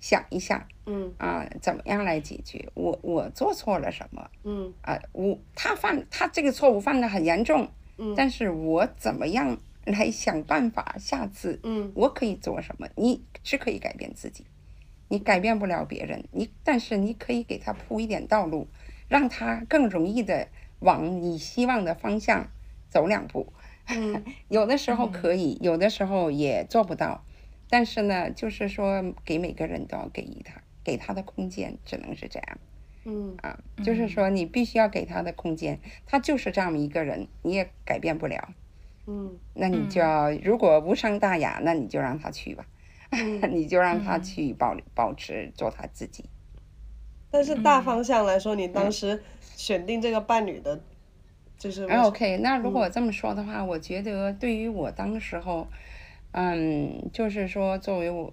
想一下嗯啊，怎么样来解决？我我做错了什么嗯啊？我他犯他这个错误犯的很严重，嗯但是我怎么样来想办法？下次嗯我可以做什么？你是可以改变自己，你改变不了别人，你但是你可以给他铺一点道路，让他更容易的往你希望的方向走两步。嗯 有的时候可以，有的时候也做不到。但是呢，就是说给每个人都要给予他给他的空间，只能是这样嗯啊。就是说你必须要给他的空间，他就是这样一个人，你也改变不了。嗯那你就要，如果无伤大雅，那你就让他去吧，你就让他去保保持做他自己。但是大方向来说，你当时选定这个伴侣的，就是 OK，那如果这么说的话，我觉得对于我当时候，嗯，就是说作为我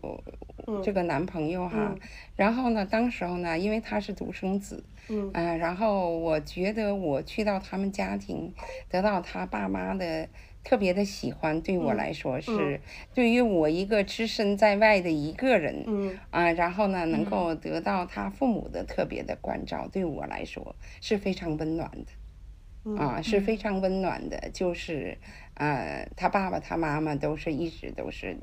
这个男朋友哈，然后呢，当时候呢，因为他是独生子，嗯。嗯、然后我觉得我去到他们家庭，得到他爸妈的特别的喜欢，对我来说是，对于我一个只身在外的一个人，嗯啊，然后呢，能够得到他父母的特别的关照，对我来说是非常温暖的，啊，是非常温暖的。就是，呃，他爸爸、他妈妈都是一直都是，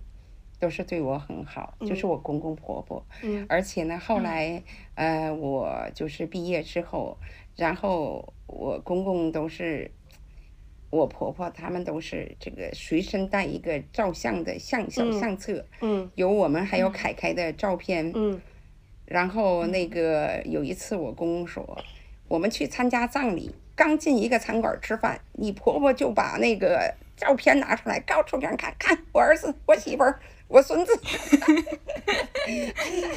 都是对我很好，就是我公公婆婆。嗯而且呢，后来，呃，我就是毕业之后，然后我公公都是。我婆婆他们都是这个随身带一个照相的相小相册，嗯有我们还有凯凯的照片，嗯。然后那个有一次我公公说，我们去参加葬礼，刚进一个餐馆吃饭，你婆婆就把那个照片拿出来，告诉别人看，看我儿子、我媳妇儿、我孙子，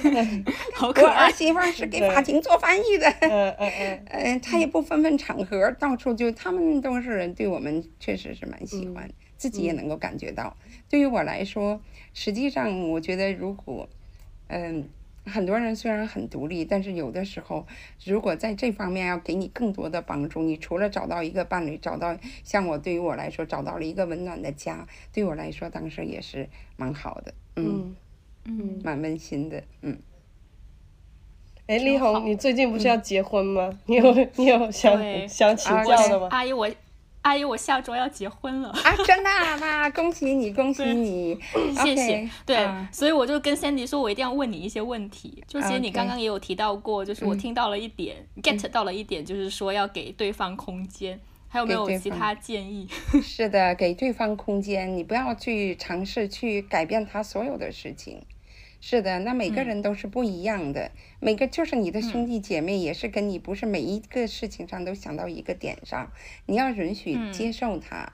我 好可爱儿。媳妇是给法庭做翻译的。嗯嗯嗯嗯，他也不分分场合，到处就他们都是对我们确实是蛮喜欢，自己也能够感觉到。对于我来说，实际上我觉得如果，嗯，很多人虽然很独立，但是有的时候，如果在这方面要给你更多的帮助，你除了找到一个伴侣，找到像我对于我来说找到了一个温暖的家，对我来说当时也是蛮好的，嗯，嗯。嗯，蛮温馨的，嗯。哎，丽红，你最近不是要结婚吗？你有 你有想想请啊教的吗？阿姨我阿姨我下周要结婚了。啊，真的啊，妈，恭喜你，恭喜你！谢谢。对啊所以我就跟 Sandy 说，我一定要问你一些问题。就其实你刚刚也有提到过，就是我听到了一点、get 到了一点，就是说要给对方空间。还有没有其他建议？是的，给对方空间，你不要去尝试去改变他所有的事情。是的，那每个人都是不一样的，每个就是你的兄弟姐妹也是跟你不是每一个事情上都想到一个点上，你要允许接受他。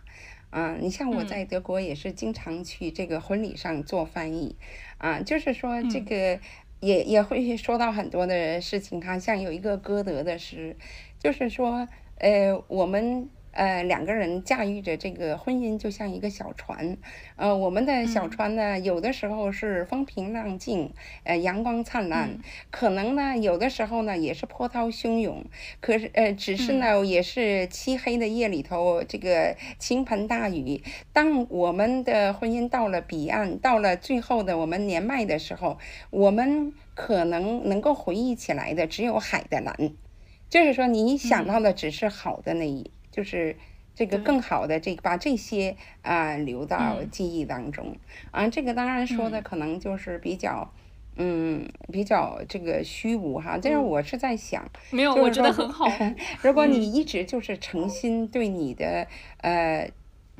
啊，你像我在德国也是经常去这个婚礼上做翻译，啊，就是说这个也也会说到很多的事情哈，像有一个歌德的诗，就是说，呃，我们呃，两个人驾驭着这个婚姻，就像一个小船。呃，我们的小船呢，有的时候是风平浪静，呃，阳光灿烂；可能呢，有的时候呢，也是波涛汹涌。可是，呃，只是呢，也是漆黑的夜里头，这个倾盆大雨。当我们的婚姻到了彼岸，到了最后的我们年迈的时候，我们可能能够回忆起来的只有海的蓝。就是说，你想到的只是好的那一。就是这个更好的这把这些啊留到记忆当中。啊，这个当然说的可能就是比较嗯比较这个虚无哈，但是我是在想，没有我觉得很好。如果你一直就是诚心对你的呃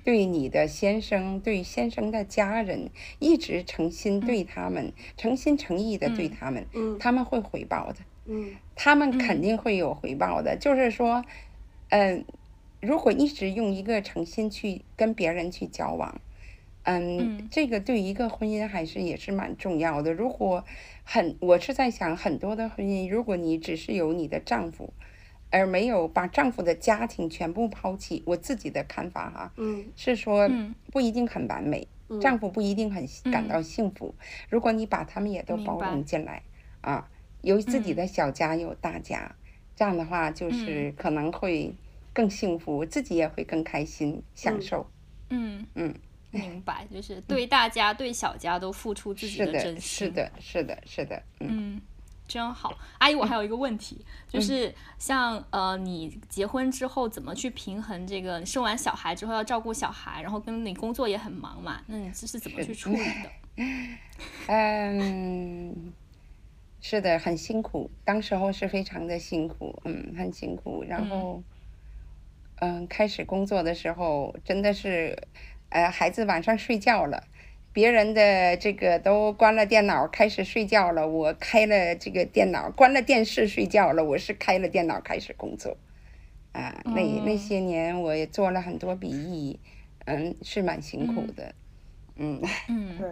对你的先生对先生的家人一直诚心对他们诚心诚意的对他们，他们会回报的，嗯，他们肯定会有回报的，就是说嗯。如果一直用一个诚心去跟别人去交往，嗯，这个对一个婚姻还是也是蛮重要的。如果很，我是在想很多的婚姻，如果你只是有你的丈夫，而没有把丈夫的家庭全部抛弃，我自己的看法哈，嗯，是说不一定很完美，丈夫不一定很感到幸福。如果你把他们也都包容进来，啊，有自己的小家有大家，这样的话就是可能会。更幸福，自己也会更开心，享受。嗯嗯，明白，就是对大家、对小家都付出自己的真心。是的，是的，是的，嗯，真好。阿姨，我还有一个问题，就是像呃，你结婚之后怎么去平衡这个？生完小孩之后要照顾小孩，然后跟你工作也很忙嘛？那你这是怎么去处理的？嗯，是的，很辛苦，当时候是非常的辛苦，嗯，很辛苦，然后。嗯，开始工作的时候真的是，呃，孩子晚上睡觉了，别人的这个都关了电脑开始睡觉了，我开了这个电脑，关了电视睡觉了，我是开了电脑开始工作，啊，那那些年我也做了很多笔译，嗯，是蛮辛苦的，嗯。嗯，对，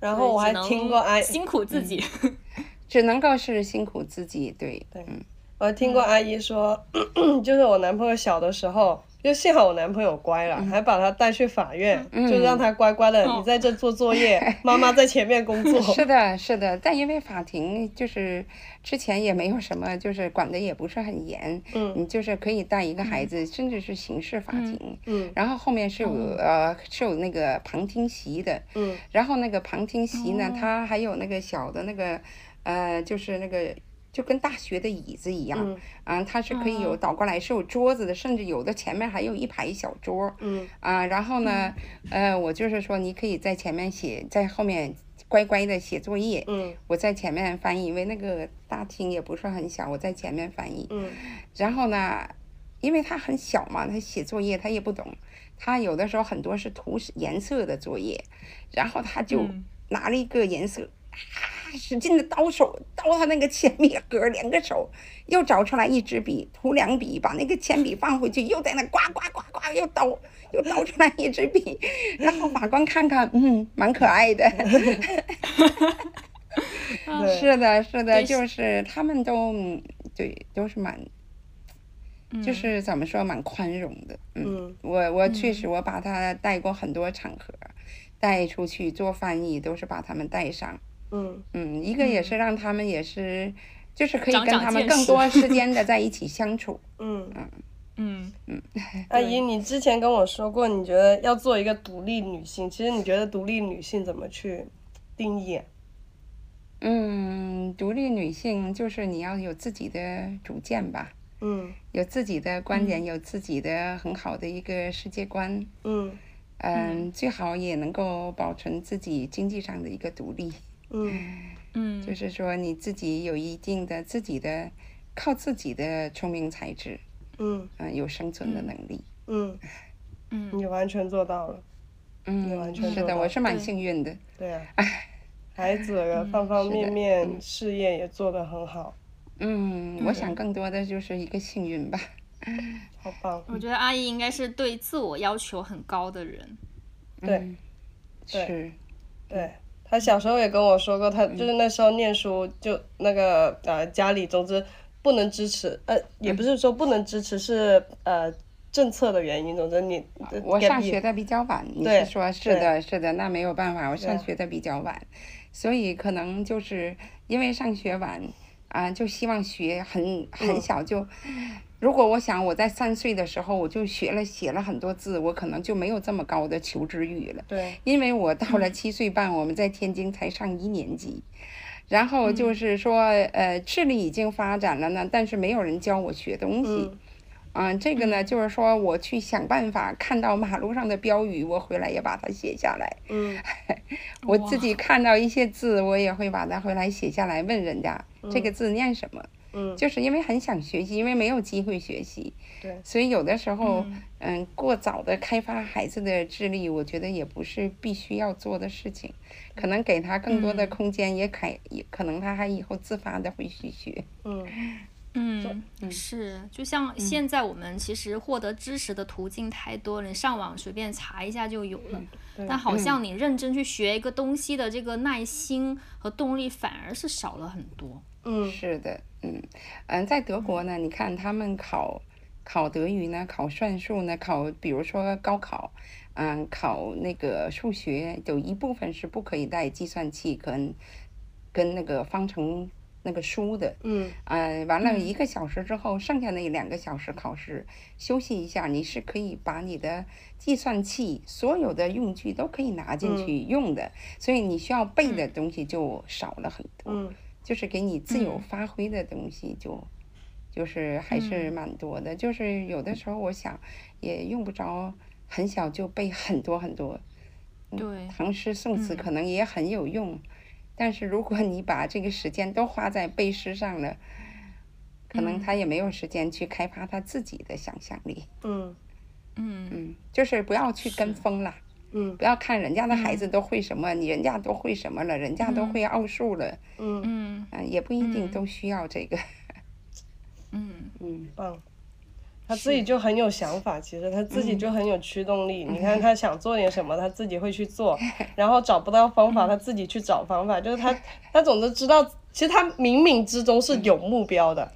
然后我还听过哎，辛苦自己，只能够是辛苦自己，对对，嗯。我听过阿姨说，就是我男朋友小的时候，就幸好我男朋友乖了，还把他带去法院，就让他乖乖的，你在这做作业，妈妈在前面工作。是的，是的，但因为法庭就是之前也没有什么，就是管的也不是很严，嗯，你就是可以带一个孩子，甚至是刑事法庭，嗯，然后后面是有呃是有那个旁听席的，嗯，然后那个旁听席呢，它还有那个小的那个呃，就是那个。就跟大学的椅子一样，啊，它是可以有倒过来是有桌子的，甚至有的前面还有一排小桌，嗯。啊，然后呢，呃，我就是说你可以在前面写，在后面乖乖的写作业，嗯。我在前面翻译，因为那个大厅也不是很小，我在前面翻译，嗯。然后呢，因为他很小嘛，他写作业他也不懂，他有的时候很多是涂颜色的作业，然后他就拿了一个颜色。使劲的刀手刀他那个铅笔盒，两个手又找出来一支笔，涂两笔，把那个铅笔放回去，又在那呱呱呱呱又刀，又刀出来一支笔，然后法官看看，嗯，蛮可爱的。是的，是的，就是他们都对，都是蛮，就是怎么说，蛮宽容的。嗯，我我确实我把他带过很多场合，带出去做翻译，都是把他们带上。嗯嗯，一个也是让他们也是，就是可以跟他们更多时间的在一起相处。嗯嗯嗯嗯。阿姨，你之前跟我说过，你觉得要做一个独立女性，其实你觉得独立女性怎么去定义？嗯，独立女性就是你要有自己的主见吧。嗯。有自己的观点，有自己的很好的一个世界观。嗯。嗯，最好也能够保存自己经济上的一个独立。嗯。嗯，就是说你自己有一定的自己的靠自己的聪明才智，嗯。嗯，有生存的能力，嗯嗯，你完全做到了，嗯，你完全是的，我是蛮幸运的，对啊，孩子方方面面事业也做得很好，嗯，我想更多的就是一个幸运吧，好棒，我觉得阿姨应该是对自我要求很高的人，对，是，对。他小时候也跟我说过，他就是那时候念书就那个呃家里总之不能支持，呃也不是说不能支持，是呃政策的原因，总之你我上学的比较晚，你是说是的，是的，那没有办法，我上学的比较晚，所以可能就是因为上学晚啊，就希望学很很嗯。小就。如果我想我在三岁的时候我就学了写了很多字，我可能就没有这么高的求知欲了。对，因为我 到了七岁半，我们在天津才上一年级，然后就是说，呃，智力已经发展了呢，但是没有人教我学东西。嗯嗯，这个呢，就是说我去想办法，看到马路上的标语，我回来也把它写下来。嗯我自己看到一些字，我也会把它回来写下来，问人家这个字念什么。嗯，就是因为很想学习，因为没有机会学习，对，所以有的时候，嗯嗯，过早的开发孩子的智力，我觉得也不是必须要做的事情，可能给他更多的嗯空间，也开，也可能他还以后自发的会去学。嗯嗯，是，就像现在我们其实获得知识的途径太多了，你上网随便查一下就有了。对但好像你认真去学一个东西的这个耐心和动力反而是少了很多。嗯。是的，嗯，嗯，在德国呢，你看他们考考德语呢，考算术呢，考比如说高考，嗯，考那个数学，有一部分是不可以带计算器跟跟那个方程那个书的。嗯。呃，完了一个小时之后，剩下那两个小时考试，休息一下，你是可以把你的计算器所有的用具都可以拿进去用的，所以你需要背的东西就少了很多，嗯就是给你自由嗯。发挥的东西就。就是还是蛮多的，就是有的时候我想也用不着很小就背很多很多，对，唐诗宋词嗯。可能也很有用，但是如果你把这个时间都花在背诗上了，可能嗯。他也没有时间去开发他自己的想象力。嗯。嗯嗯，就是不要去跟风啦，嗯。不要看人家的孩子都会什么，你人家都会什么了，人家都会奥数了，嗯，嗯。嗯、也不一定嗯。都需要这个。嗯。嗯，棒。他自己就很有想法，其实他自己就很有驱动力。你看他想做点什么，他自己会去做，然后找不到方法，他自己去找方法。就是他，他总是知道，其实他冥冥之中是有目标的。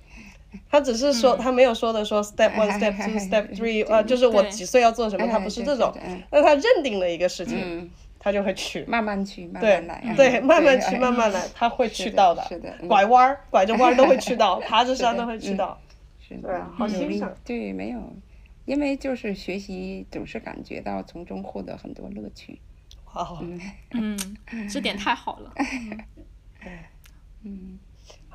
他只是说，他没有说的说 step one, step two, step three，呃，就是我几岁要做什么，他哎不是这种。那他认定了一个事情，嗯，他就会去。慢慢去，慢对慢来。嗯对，慢慢去，哎慢慢来，他会去到的。是的嗯拐弯儿，拐着弯儿都会去到，爬着山都会去嗯到。是的对啊好欣赏对，没有，因为就是学习总是感觉到从中获得很多乐趣。哇哦，嗯，这点太好了。嗯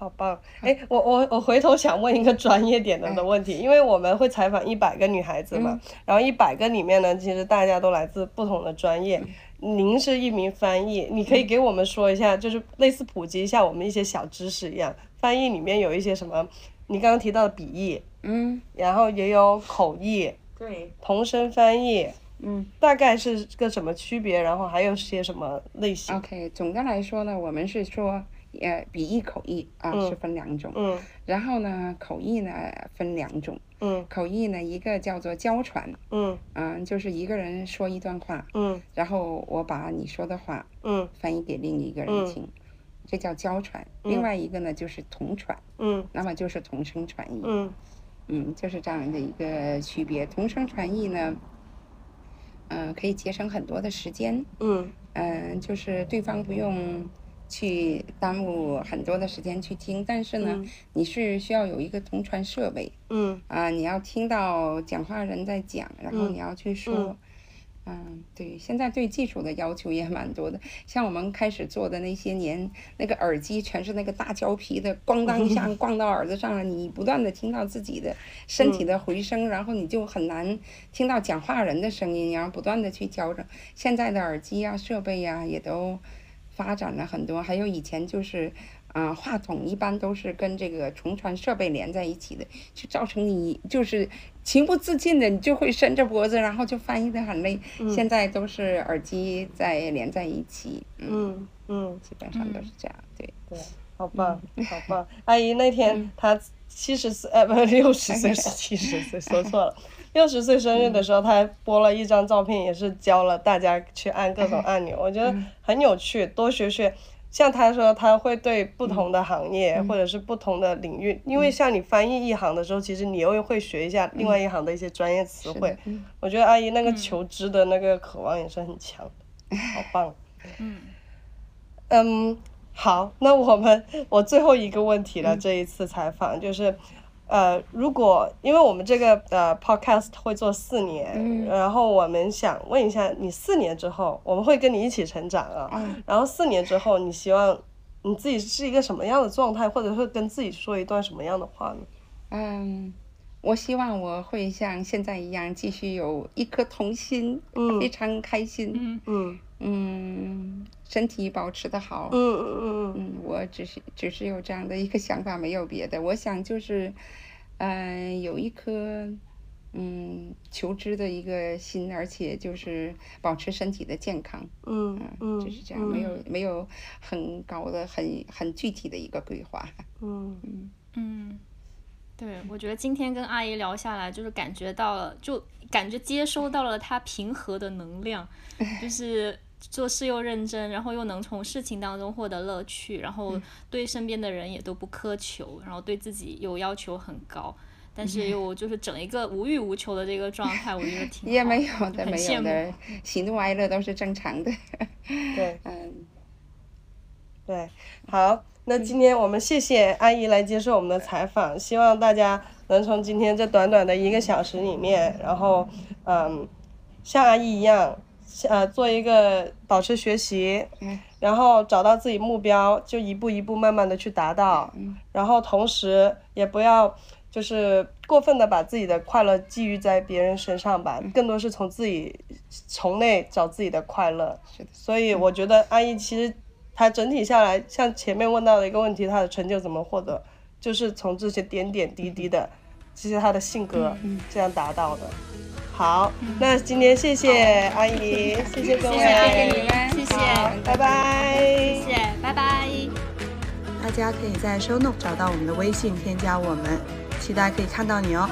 好棒！哎，我我我回头想问一个专业点的的问题，因为我们会采访一百个女孩子嘛，然后一百个里面呢，其实大家都来自不同的专业。您是一名翻译，你可以给我们说一下，就是类似普及一下我们一些小知识一样。翻译里面有一些什么？你刚刚提到的笔译，嗯，然后也有口译、对，同声翻译，嗯大概是个什么区别？然后还有些什么类型？，OK，总的来说呢，我们是说，呃，笔译、口译啊、嗯是分两种，嗯。然后呢，口译呢分两种，嗯。口译呢一个叫做交传，嗯。嗯、就是一个人说一段话，嗯。然后我把你说的话嗯。翻译给另一个人嗯听，这叫交传。另外一个呢就是同传，嗯。那么就是同声传译。嗯。嗯，就是这样的一个区别。同声传译呢，嗯、可以节省很多的时间，嗯。嗯、就是对方不用去耽误很多的时间去听，但是呢，嗯你是需要有一个同传设备嗯啊、你要听到讲话人在讲，然后嗯你要去说。嗯嗯，对，现在对技术的要求也蛮多的。像我们开始做的那些年，那个耳机全是那个大胶皮的，咣当一下 咣到耳朵上了，你不断的听到自己的身体的回声，然后你就很难听到讲话人的声音，然后不断的去调整。现在的耳机啊、设备呀、也都发展了很多，还有以前就是。啊、话筒一般都是跟这个重传设备连在一起的，就造成你就是情不自禁的，你就会伸着脖子，然后就翻译的很累。现在都是耳机在连在一起，嗯，嗯嗯，基本上都是这样，对。对，好棒，好棒！阿姨那天她七十岁，呃，不，六十岁是 七十岁，说错了。六十岁生日的时候，他还播了一张照片，也是教了大家去按各种按钮，我觉得很有趣，多学学。像他说，他会对不同的行业或者是不同的领域，因为像你翻译一行的时候，其实你又会学一下另外一行的一些专业词汇。我觉得阿姨那个求知的那个渴望也是很强，好棒。嗯嗯，好，那我们我最后一个问题了，这一次采访就是。呃，如果因为我们这个呃 podcast 会做四年，然后我们想问一下，你四年之后，我们会跟你一起成长啊。然后四年之后，你希望你自己是一个什么样的状态，或者会跟自己说一段什么样的话呢？嗯，我希望我会像现在一样，继续有一颗童心，非常开心。嗯嗯嗯，身体保持的好。嗯嗯嗯嗯，我只是只是有这样的一个想法，没有别的。我想就是。嗯，有一颗嗯求知的一个心，而且就是保持身体的健康。嗯嗯，就是这样，没有没有很高的、很很具体的一个规划。嗯嗯嗯，对，我觉得今天跟阿姨聊下来，就是感觉到了，就感觉接收到了她平和的能量，就是做事又认真，然后又能从事情当中获得乐趣，然后对身边的人也都不苛求，然后对自己又要求很高。但是又就是整一个无欲无求的这个状态，我觉得挺 也没有的，没有的，喜怒哀乐都是正常的。对，嗯，对，好，那今天我们谢谢阿姨来接受我们的采访，希望大家能从今天这短短的一个小时里面，然后嗯，像阿姨一样，呃，做一个保持学习，然后找到自己目标，就一步一步慢慢的去达到，然后同时也不要。就是过分的把自己的快乐寄予在别人身上吧，更多是从自己从内找自己的快乐。是的，所以我觉得阿姨其实她整体下来，像前面问到的一个问题，她的成就怎么获得，就是从这些点点滴滴的，其实她的性格这样达到的。好，那今天谢谢阿姨，谢谢各位，谢谢你们，谢谢，拜拜，谢谢，拜拜。大家可以在 Show Note 找到我们的微信，添加我们。期待可以看到你哦。